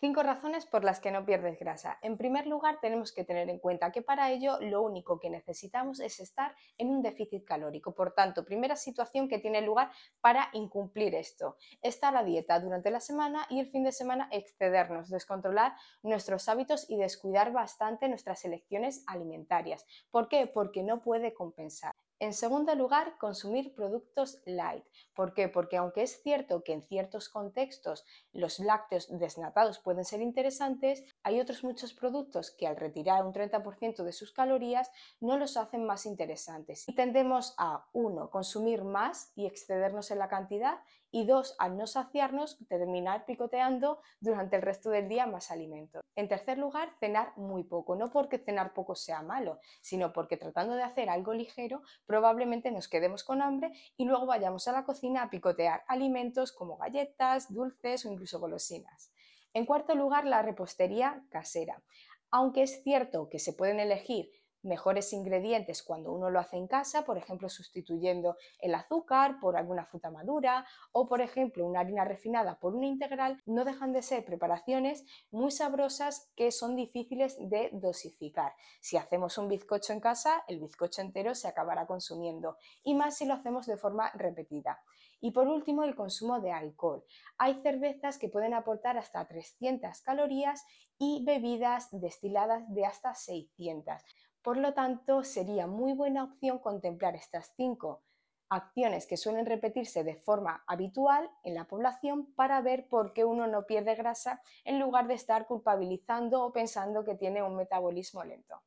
Cinco razones por las que no pierdes grasa. En primer lugar, tenemos que tener en cuenta que para ello lo único que necesitamos es estar en un déficit calórico. Por tanto, primera situación que tiene lugar para incumplir esto. Estar a dieta durante la semana y el fin de semana excedernos, descontrolar nuestros hábitos y descuidar bastante nuestras elecciones alimentarias. ¿Por qué? Porque no puede compensar. En segundo lugar, consumir productos light. ¿Por qué? Porque aunque es cierto que en ciertos contextos los lácteos desnatados pueden ser interesantes, hay otros muchos productos que al retirar un 30% de sus calorías no los hacen más interesantes. Y tendemos a, uno, consumir más y excedernos en la cantidad y dos, al no saciarnos, terminar picoteando durante el resto del día más alimento. En tercer lugar, cenar muy poco, no porque cenar poco sea malo, sino porque tratando de hacer algo ligero, probablemente nos quedemos con hambre y luego vayamos a la cocina a picotear alimentos como galletas, dulces o incluso golosinas. En cuarto lugar, la repostería casera. Aunque es cierto que se pueden elegir mejores ingredientes cuando uno lo hace en casa, por ejemplo, sustituyendo el azúcar por alguna fruta madura o, por ejemplo, una harina refinada por una integral, no dejan de ser preparaciones muy sabrosas que son difíciles de dosificar. Si hacemos un bizcocho en casa, el bizcocho entero se acabará consumiendo y más si lo hacemos de forma repetida. Y por último, el consumo de alcohol. Hay cervezas que pueden aportar hasta 300 calorías y bebidas destiladas de hasta 600. Por lo tanto, sería muy buena opción contemplar estas cinco acciones que suelen repetirse de forma habitual en la población para ver por qué uno no pierde grasa en lugar de estar culpabilizando o pensando que tiene un metabolismo lento.